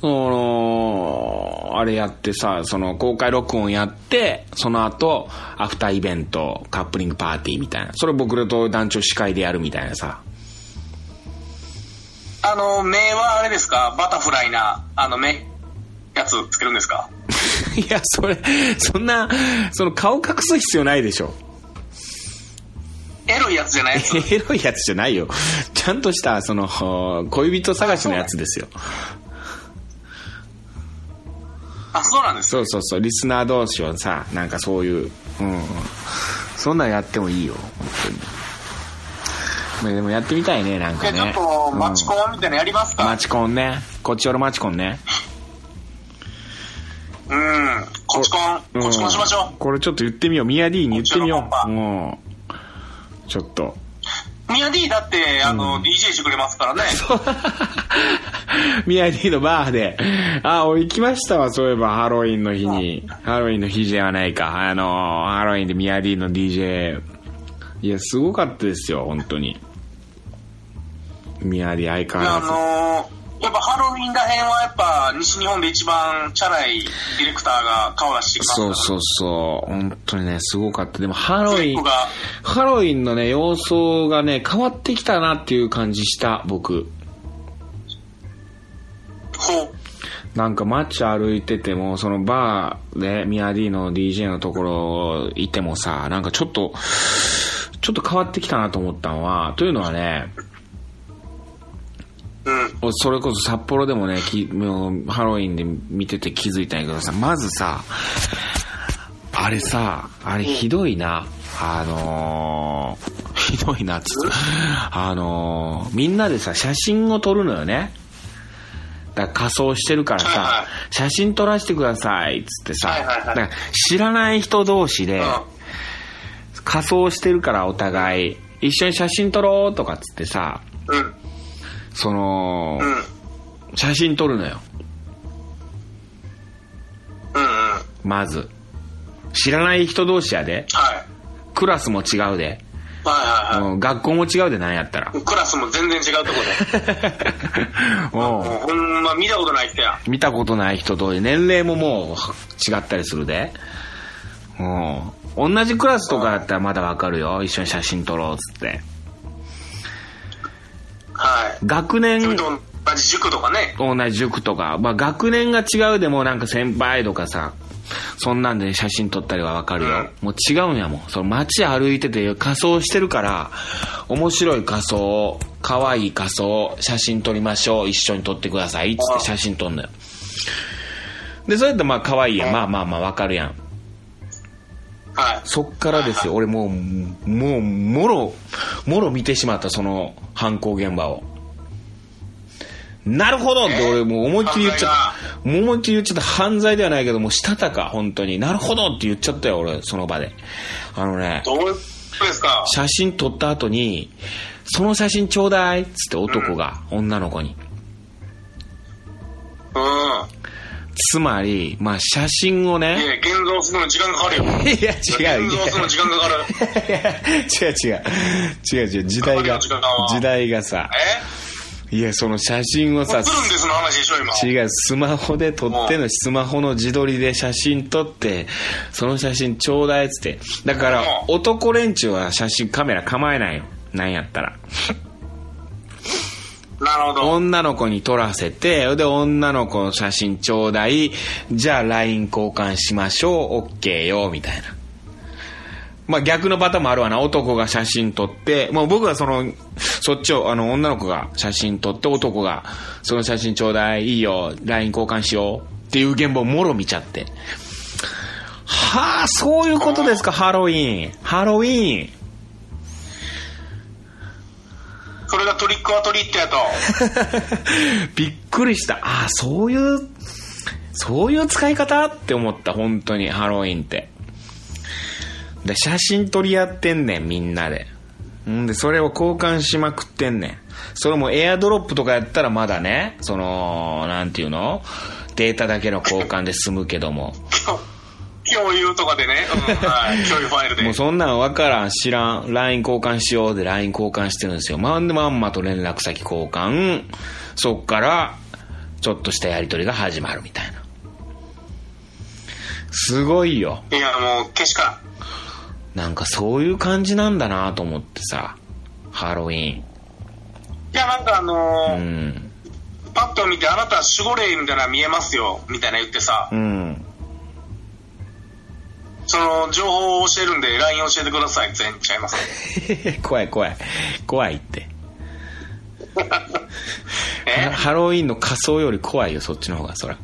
Speaker 2: その、あれやってさ、その公開録音やって、その後、アフターイベント、カップリングパーティーみたいな。それ僕らと団長司会でやるみたいなさ。
Speaker 3: あの、目はあれですか？バタフライな、あの、目、やつつけるんですか？
Speaker 2: いや、それ、そんな、その顔隠す必要ないでしょ。
Speaker 3: エロいやつじゃないやつ？
Speaker 2: エロいやつじゃないよ。ちゃんとした、その、恋人探しのやつですよ。
Speaker 3: あ、そうなんです。
Speaker 2: そうそうそう、リスナー同士をさ、なんかそういう、うん。そんなんやってもいいよ、本当に。まあでもやってみたいね、なんか
Speaker 3: で、
Speaker 2: ね。
Speaker 3: ちょっと、マチコ
Speaker 2: ン。
Speaker 3: ンみたいなのやりますか、
Speaker 2: マチコンね。こっちおろマチコンね。
Speaker 3: うん。こちコン、こちコンしましょ
Speaker 2: うんこれちょっと言ってみよう。ミヤ D に言ってみよう。
Speaker 3: こっち
Speaker 2: ょっと。
Speaker 3: う。ミヤ D だって、あの、DJ してくれますからね。
Speaker 2: ミヤ D のバーで。あ、俺行きましたわ、そういえば、ハロウィンの日に。ハロウィンの日じゃないか。あの、ハロウィンでミヤ D の DJ。いや、すごかったですよ、本当に。ミヤ D 相変わ
Speaker 3: あ
Speaker 2: らず。
Speaker 3: のやっぱハロウィンらへんはやっぱ西日本で一番チャラいディレクターが顔出してきますから
Speaker 2: そうそうそう。本当にね、すごかった。でも、ハロウィンハロウィンのね、様相がね、変わってきたなっていう感じした、僕。
Speaker 3: ほう。
Speaker 2: なんか街歩いてても、そのバーで、ミヤ D の DJ のところいてもさ、なんかちょっと、ちょっと変わってきたなと思ったのは、というのはね、
Speaker 3: うん。
Speaker 2: それこそ札幌でもね、きもうハロウィンで見てて気づいたんやけどさ、まずさ、あれさ、あれひどいな。あのー、ひどいなっつって。あのー、みんなでさ、写真を撮るのよね。だ仮装してるからさ
Speaker 3: はいはい、
Speaker 2: 写真撮らせてくださいっつってさ、
Speaker 3: はいはいはい
Speaker 2: だ知らない人同士で、
Speaker 3: うん。
Speaker 2: 仮装してるからお互い、一緒に写真撮ろうとかっつってさ、
Speaker 3: うん。
Speaker 2: その、
Speaker 3: うん。
Speaker 2: 写真撮るのよ。
Speaker 3: うん。うん。
Speaker 2: まず。知らない人同士やで。
Speaker 3: はい。
Speaker 2: クラスも違うで。
Speaker 3: はいはいは
Speaker 2: うん、学校も違うでなんやったら。
Speaker 3: い。クラスも全然違うとこで。もう
Speaker 2: う
Speaker 3: ほんま見たことない人や。
Speaker 2: ん。見たことない人と年齢ももう違ったりするで。うん。同じクラスとかだったらまだわかるよ。一緒に写真撮ろうっつって。
Speaker 3: はい。
Speaker 2: 学年、
Speaker 3: 同じ塾とかね。
Speaker 2: 同じ塾とか、まあ学年が違うでもなんか先輩とかさ、そんなんで写真撮ったりはわかるよ。もう違うんやもん。その街歩いてて仮装してるから、面白い仮装、可愛い仮装、写真撮りましょう、一緒に撮ってください、つって写真撮んのよ。で、それってまあ可愛いやん。まあまあまあわかるやん。
Speaker 3: はい。
Speaker 2: そっからですよ。俺もう、もう、もろ、もろ見てしまった、その犯行現場を。なるほどって俺もう思いっきり言っちゃった。もう思いっきり言っちゃった。犯罪ではないけど、もうしたたか、本当に。なるほどって言っちゃったよ、俺、その場で。あのね、
Speaker 3: どうですか？
Speaker 2: 写真撮った後に、その写真ちょうだいっつって男が、女の子に。
Speaker 3: うん。
Speaker 2: つまり、まあ写真を
Speaker 3: い
Speaker 2: ね、
Speaker 3: や、現像するのに時間かかるよ。
Speaker 2: いや違う、
Speaker 3: 現像するのに時間かかる。
Speaker 2: いや違う違う。違う違う、時代が、
Speaker 3: 時
Speaker 2: 代がさ、
Speaker 3: え？
Speaker 2: いや、その写真をさ。違う、スマホで撮っての、スマホの自撮りで写真撮って、その写真ちょうだいっつって。だから
Speaker 3: うん、
Speaker 2: 男連中は写真カメラ構えないよ。なんやったら。
Speaker 3: なるほど。
Speaker 2: 女の子に撮らせて、で、女の子の写真ちょうだい。じゃあ LINE 交換しましょう。OK よ、みたいな。まあ逆のパターンもあるわな。男が写真撮って、もう僕はその、そっちを、あの、女の子が写真撮って、男が、その写真ちょうだい、いいよ、LINE 交換しよう。っていう現場をもろ見ちゃって。はあ、そういうことですか、ハロウィン。ハロウィン。
Speaker 3: それがトリックはトリックやと。
Speaker 2: びっくりした。ああ、そういう、そういう使い方って思った、本当に、ハロウィンって。で、写真撮り合ってんねん、みんなで。んで、それを交換しまくってんねん。それもエアドロップとかやったらまだね、その、なんていうの？データだけの交換で済むけども。
Speaker 3: 共有とかでね、うん、はい、共有ファイルで。
Speaker 2: もうそんなんわからん、知らん、LINE 交換しようで LINE 交換してるんですよ。まんでまんまと連絡先交換。そっから、ちょっとしたやりとりが始まるみたいな。すごいよ。
Speaker 3: いや、もう、けしか
Speaker 2: なんかそういう感じなんだなと思ってさ。ハロウィーン。
Speaker 3: ん。いや、なんかあのー
Speaker 2: うん。
Speaker 3: パッと見て、あなた守護霊みたいなの見えますよ、みたいな言ってさ、
Speaker 2: うん。
Speaker 3: その情報を教えるんで、LINE 教えてくださいって言っちゃいます。
Speaker 2: 怖い怖い。怖いって。
Speaker 3: え？
Speaker 2: ハロウィーンの仮装より怖いよ、そっちの方が、そら。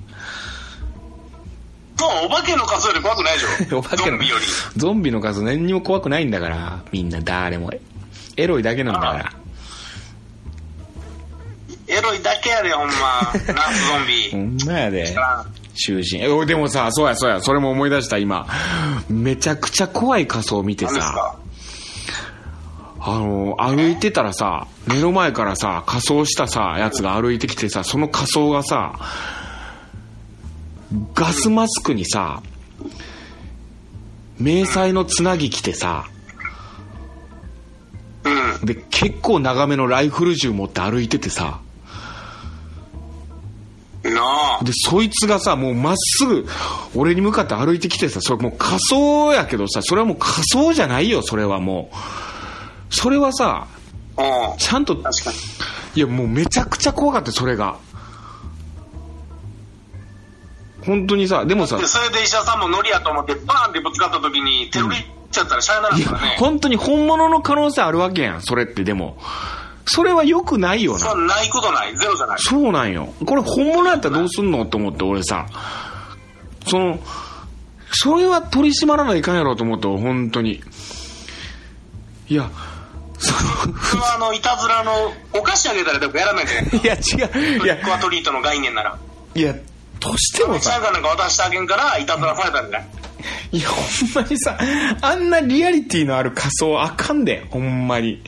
Speaker 3: そう、お化けの数より怖くないでしょ。
Speaker 2: お化けの
Speaker 3: ゾンビより。
Speaker 2: ゾンビの数何にも怖くないんだから、みんな誰も。エロいだけなんだから。
Speaker 3: エロいだけやで、ほんま。ナースゾンビ。
Speaker 2: ほんまやで。
Speaker 3: あ
Speaker 2: 囚人。え、でもさ、そうやそうや、それも思い出した今。めちゃくちゃ怖い仮装見てさ、あの、歩いてたらさ、目の前からさ、仮装したさ、やつが歩いてきてさ、その仮装がさ、ガスマスクにさ、迷彩のつなぎ着てさ、
Speaker 3: うん。
Speaker 2: で、結構長めのライフル銃持って歩いててさ。で、そいつがさ、もうまっすぐ、俺に向かって歩いてきてさ、それもう仮装やけどさ、それはもう仮装じゃないよ、それはもう。それはさ、
Speaker 3: うん。
Speaker 2: ちゃんと、
Speaker 3: 確かに。
Speaker 2: いやもうめちゃくちゃ怖かったよそれが。本当にさ、でもさ
Speaker 3: で、、それで医者さんもノリやと思って、バーンってぶつかった時に、手売りっちゃったらしゃあなからね。
Speaker 2: 本当に本物の可能性あるわけやん、それってでも。それは良くないよな。
Speaker 3: そう、ないことない。ゼロじゃない。
Speaker 2: そうなんよ。これ本物やったらどうすんのと思って俺さ、その、それは取り締まらないかんやろうと思って、本当に。いや、そ
Speaker 3: それはあの、いたずらの、お菓子あげたらでもやらないじゃない
Speaker 2: の、いや違う、いや
Speaker 3: トリッ、クはトリートの概念なら。
Speaker 2: いや、としてもさ、
Speaker 3: シャンカなんか渡してあげんから、いたずらされたんじゃない
Speaker 2: いや、ほんまにさ、あんなリアリティのある仮装あかんで、ほんまに。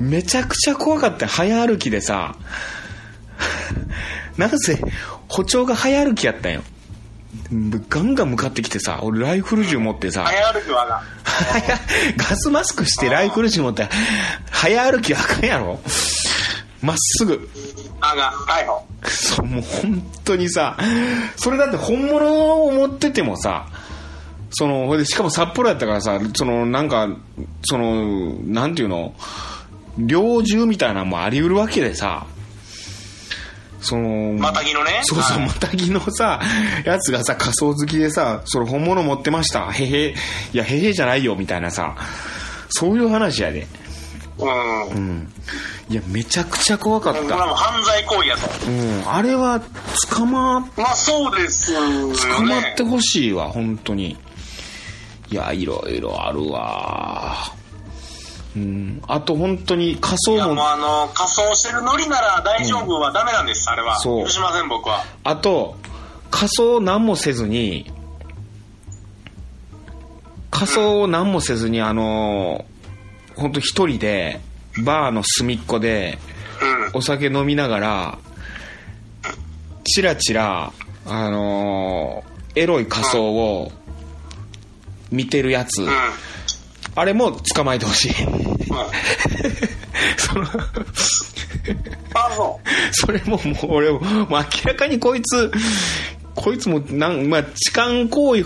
Speaker 2: めちゃくちゃ怖かったよ早歩きでさ、なんせ、歩調が早歩きやったんよ。ガンガン向かってきてさ、俺ライフル銃持ってさ、
Speaker 3: 早歩きはな。
Speaker 2: 早ガスマスクしてライフル銃持って、早歩きあかんやろまっすぐ。
Speaker 3: あが、逮捕。
Speaker 2: そう、もう本当にさ、それだって本物を持っててもさ、その、ほいで、しかも札幌やったからさ、その、なんか、その、なんていうの、猟銃みたいなのもあり得るわけでさ、その、
Speaker 3: またぎのね。
Speaker 2: そうそう、
Speaker 3: はい
Speaker 2: またぎのさ、やつがさ、仮想好きでさ、それ本物持ってました。へへ、いや、へへじゃないよ、みたいなさ、そういう話やで。
Speaker 3: うん。
Speaker 2: うん。いや、めちゃくちゃ怖かっ
Speaker 3: これ。もう犯罪行為やと。
Speaker 2: うん。あれは、捕まっ
Speaker 3: まあそうですよね。
Speaker 2: 捕まってほしいわ、本当に。いや、いろいろあるわ。うん。あと本当に仮
Speaker 3: いや
Speaker 2: 装も、
Speaker 3: もうあの、仮装してるノリなら大丈夫はダメなんです、あれは。
Speaker 2: そう
Speaker 3: 許しません、僕は。
Speaker 2: あと、仮装何もせずに、仮装を何もせずに、あの、本当一人で、バーの隅っこで、
Speaker 3: うん。
Speaker 2: お酒飲みながら、チラチラ、あのエロい仮装を見てるやつ、
Speaker 3: うん。
Speaker 2: あれも捕まえてほしい。
Speaker 3: うん。
Speaker 2: その
Speaker 3: あ、そう。
Speaker 2: それももう俺も、もう明らかにこいつ、こいつもなん、まあ、痴漢行為、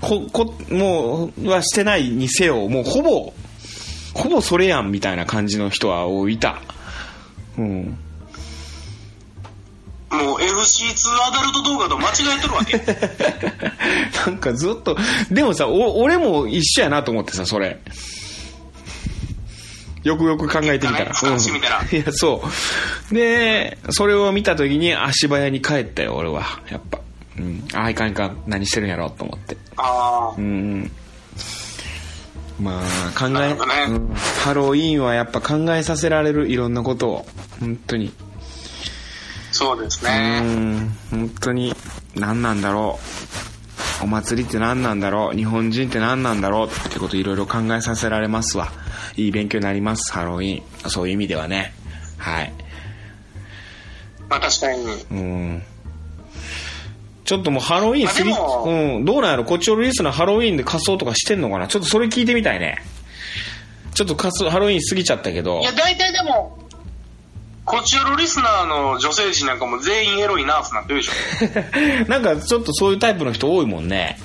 Speaker 2: こ、こ、もう、はしてないにせよ、もうほぼ、ほぼそれやんみたいな感じの人はいた。うん。
Speaker 3: もう FC2 アダルト動画と間違えてるわけ。
Speaker 2: なんかずっと、でもさ、お俺も一緒やなと思ってさ、それ。よくよく考えてみたら。
Speaker 3: なん
Speaker 2: いや、そう。で、それを見た時に足早に帰ったよ、俺は。やっぱ。うん。ああ、いかんいかん。何してるんやろと思って。
Speaker 3: ああ
Speaker 2: う。ん。まあ考え、
Speaker 3: ね
Speaker 2: うんハロウィーンはやっぱ考えさせられるいろんなことを本当に
Speaker 3: そうです
Speaker 2: う
Speaker 3: ね。
Speaker 2: ん本当に何なんだろう。お祭りって何なんだろう。日本人って何なんだろう。ってこといろいろ考えさせられますわ。いい勉強になりますハロウィーン。そういう意味ではね。はい。
Speaker 3: まあ確かに。
Speaker 2: うん。ちょっともうハロウィーン過ぎ、
Speaker 3: まあでも
Speaker 2: うん、どうなんやろ。こっちのリスナーハロウィーンで仮装とかしてんのかな。ちょっとそれ聞いてみたいね。ちょっと仮装、ハロウィーン過ぎちゃったけど。
Speaker 3: い。や、大体でも、こちらのリスナーの女性陣なんかも全員エロいナースになってるでしょ。
Speaker 2: なんかちょっとそういうタイプの人多いもんね。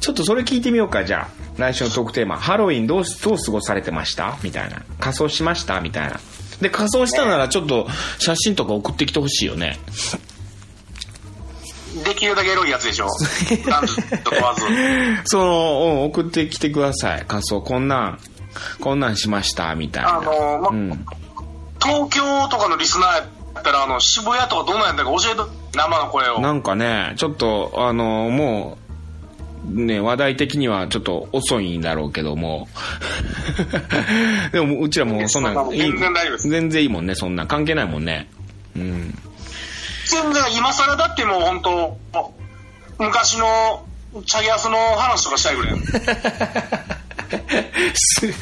Speaker 2: ちょっとそれ聞いてみようか、じゃあ。来週のトークテーマ。ハロウィンどうし、どう過ごされてました？みたいな。仮装しました？みたいな。で、仮装したならちょっと写真とか送ってきてほしいよね。
Speaker 3: できるだけエロいやつでしょ。男女と問わず。
Speaker 2: その、うん、送ってきてください。仮装、こんなん、こんなんしました、みたいな。
Speaker 3: あのま
Speaker 2: うん。
Speaker 3: 東京とかのリスナーやったら、あの、渋谷とかどんなんやったか教えて、生の声を。
Speaker 2: なんかね、ちょっと、あの、もう、ね、話題的にはちょっと遅いんだろうけども。でも、うちらもうそんな
Speaker 3: 全然大丈夫です
Speaker 2: 全然いいもんね、そんなん。関係ないもんね。うん。
Speaker 3: 全然今更だってもう本当昔のチャゲアスの話とかしたいぐらい。
Speaker 2: す好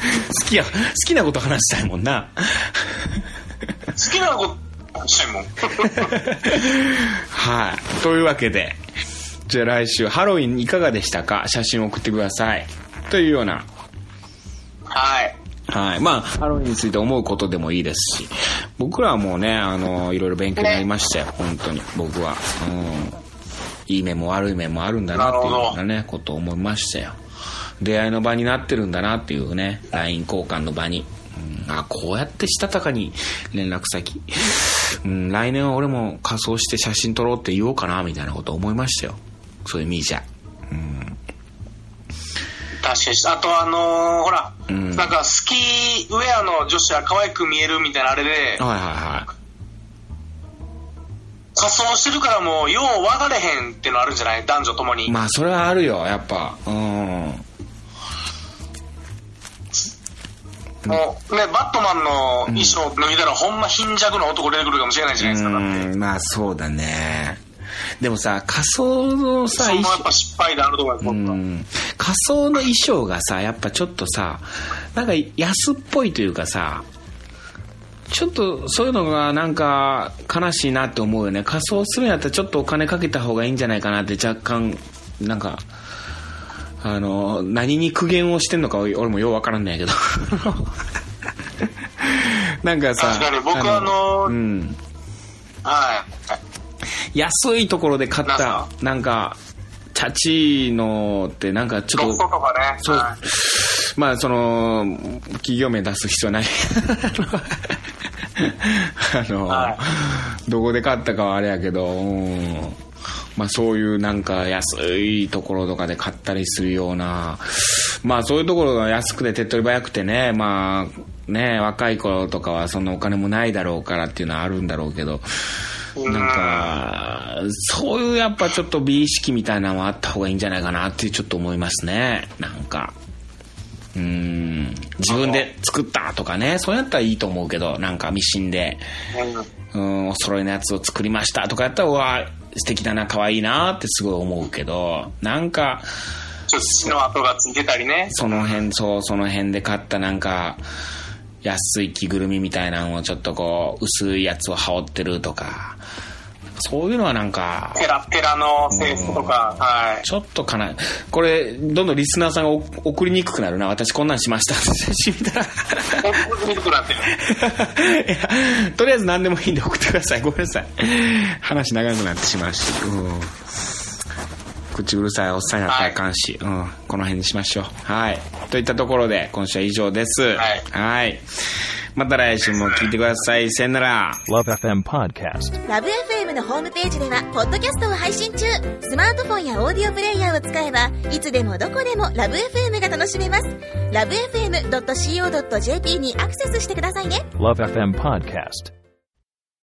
Speaker 2: きや、好きなこと話したいもんな。
Speaker 3: 好きなことしたいもん。
Speaker 2: はい。というわけで、じゃあ来週、ハロウィンいかがでしたか？写真を送ってください。というような
Speaker 3: はい。
Speaker 2: はい。まあ、ハロウィンについて思うことでもいいですし、僕らはもうね、あの、いろいろ勉強になりましたよ、本当に、僕は。うん。いい面も悪い面もあるんだなっていうようなね、ことを思いましたよ。出会いの場になってるんだなっていうね、LINE 交換の場に。うん、あ、こうやってしたたかに連絡先。うん、来年は俺も仮装して写真撮ろうって言おうかな、みたいなことを思いましたよ。そういう意味じゃ。
Speaker 3: 確かに。あとあのーほら、
Speaker 2: うん
Speaker 3: なんかスキーウェアの女子は可愛く見えるみたいなあれで、
Speaker 2: はいはいはい。
Speaker 3: 仮装してるからもう、よう分かれへんってのあるんじゃない？男女ともに。
Speaker 2: まあ、それはあるよ、やっぱ。うん。
Speaker 3: もうね、バットマンの衣装脱いだら、ほんま貧弱な男出てくるかもしれないじゃないですか。
Speaker 2: うん。まあそうだね。でもさ仮装のさ衣
Speaker 3: ぱ失敗であると思います、
Speaker 2: 装うん。仮装の衣装がさやっぱちょっとさなんか安っぽいというかさちょっとそういうのがなんか悲しいなって思うよね。仮装するんやったらちょっとお金かけた方がいいんじゃないかなって若干なんかあの何に苦言をしてんのか俺もようわからんねんやけど。なんかさ
Speaker 3: 確かに僕あの
Speaker 2: うん。
Speaker 3: はい。
Speaker 2: 安いところで買った
Speaker 3: か？
Speaker 2: なんかチャチのってなんかちょっと
Speaker 3: ね。
Speaker 2: そう。
Speaker 3: はい。
Speaker 2: まあその企業名出す必要ない。あの、
Speaker 3: は
Speaker 2: どこで買ったかはあれやけど、うんまあそういうなんか安いところとかで買ったりするような。まあそういうところが安くて手っ取り早くてね。まあね若い頃とかはそんなお金もないだろうからっていうのはあるんだろうけど。
Speaker 3: うん。
Speaker 2: なんか、そういうやっぱちょっと美意識みたいなのはあった方がいいんじゃないかなってちょっと思いますね。なんか。うん。自分で作ったとかね、そうやったらいいと思うけど、なんかミシンで、
Speaker 3: うん。
Speaker 2: うん、お揃いのやつを作りましたとかやったら、うわ、素敵だな、可愛いなってすごい思うけど、なんか、
Speaker 3: ちょっと血の跡がついてたりね。
Speaker 2: その辺、そう、その辺で買ったなんか、安い着ぐるみみたいなのをちょっとこう、薄いやつを羽織ってるとか、そういうのはなんか、
Speaker 3: ペラペラの制服とか、はい。
Speaker 2: ちょっとかな、これ、どんどんリスナーさんがお送りにくくなるな。私こんなんしました。写真見たら。
Speaker 3: 本当に見くなってる。
Speaker 2: いや、とりあえず何でもいいんで送ってください。ごめんなさい。話長くなってしまうし。うん。口うるさいおっさんやったらあかんし、うん。この辺にしましょう。はい。といったところで、今週は以上です。
Speaker 3: はい
Speaker 2: はい。また来週も聞いてください。さよなら。
Speaker 4: Love FM Podcast.
Speaker 5: ラブ f m のホームページではポッドキャストを配信中スマートフォンやオーディオプレイヤーを使えばいつでもどこでもラブ f m が楽しめますラブ FM.co.jp にアクセスしてくださいね
Speaker 4: Love FM Podcast.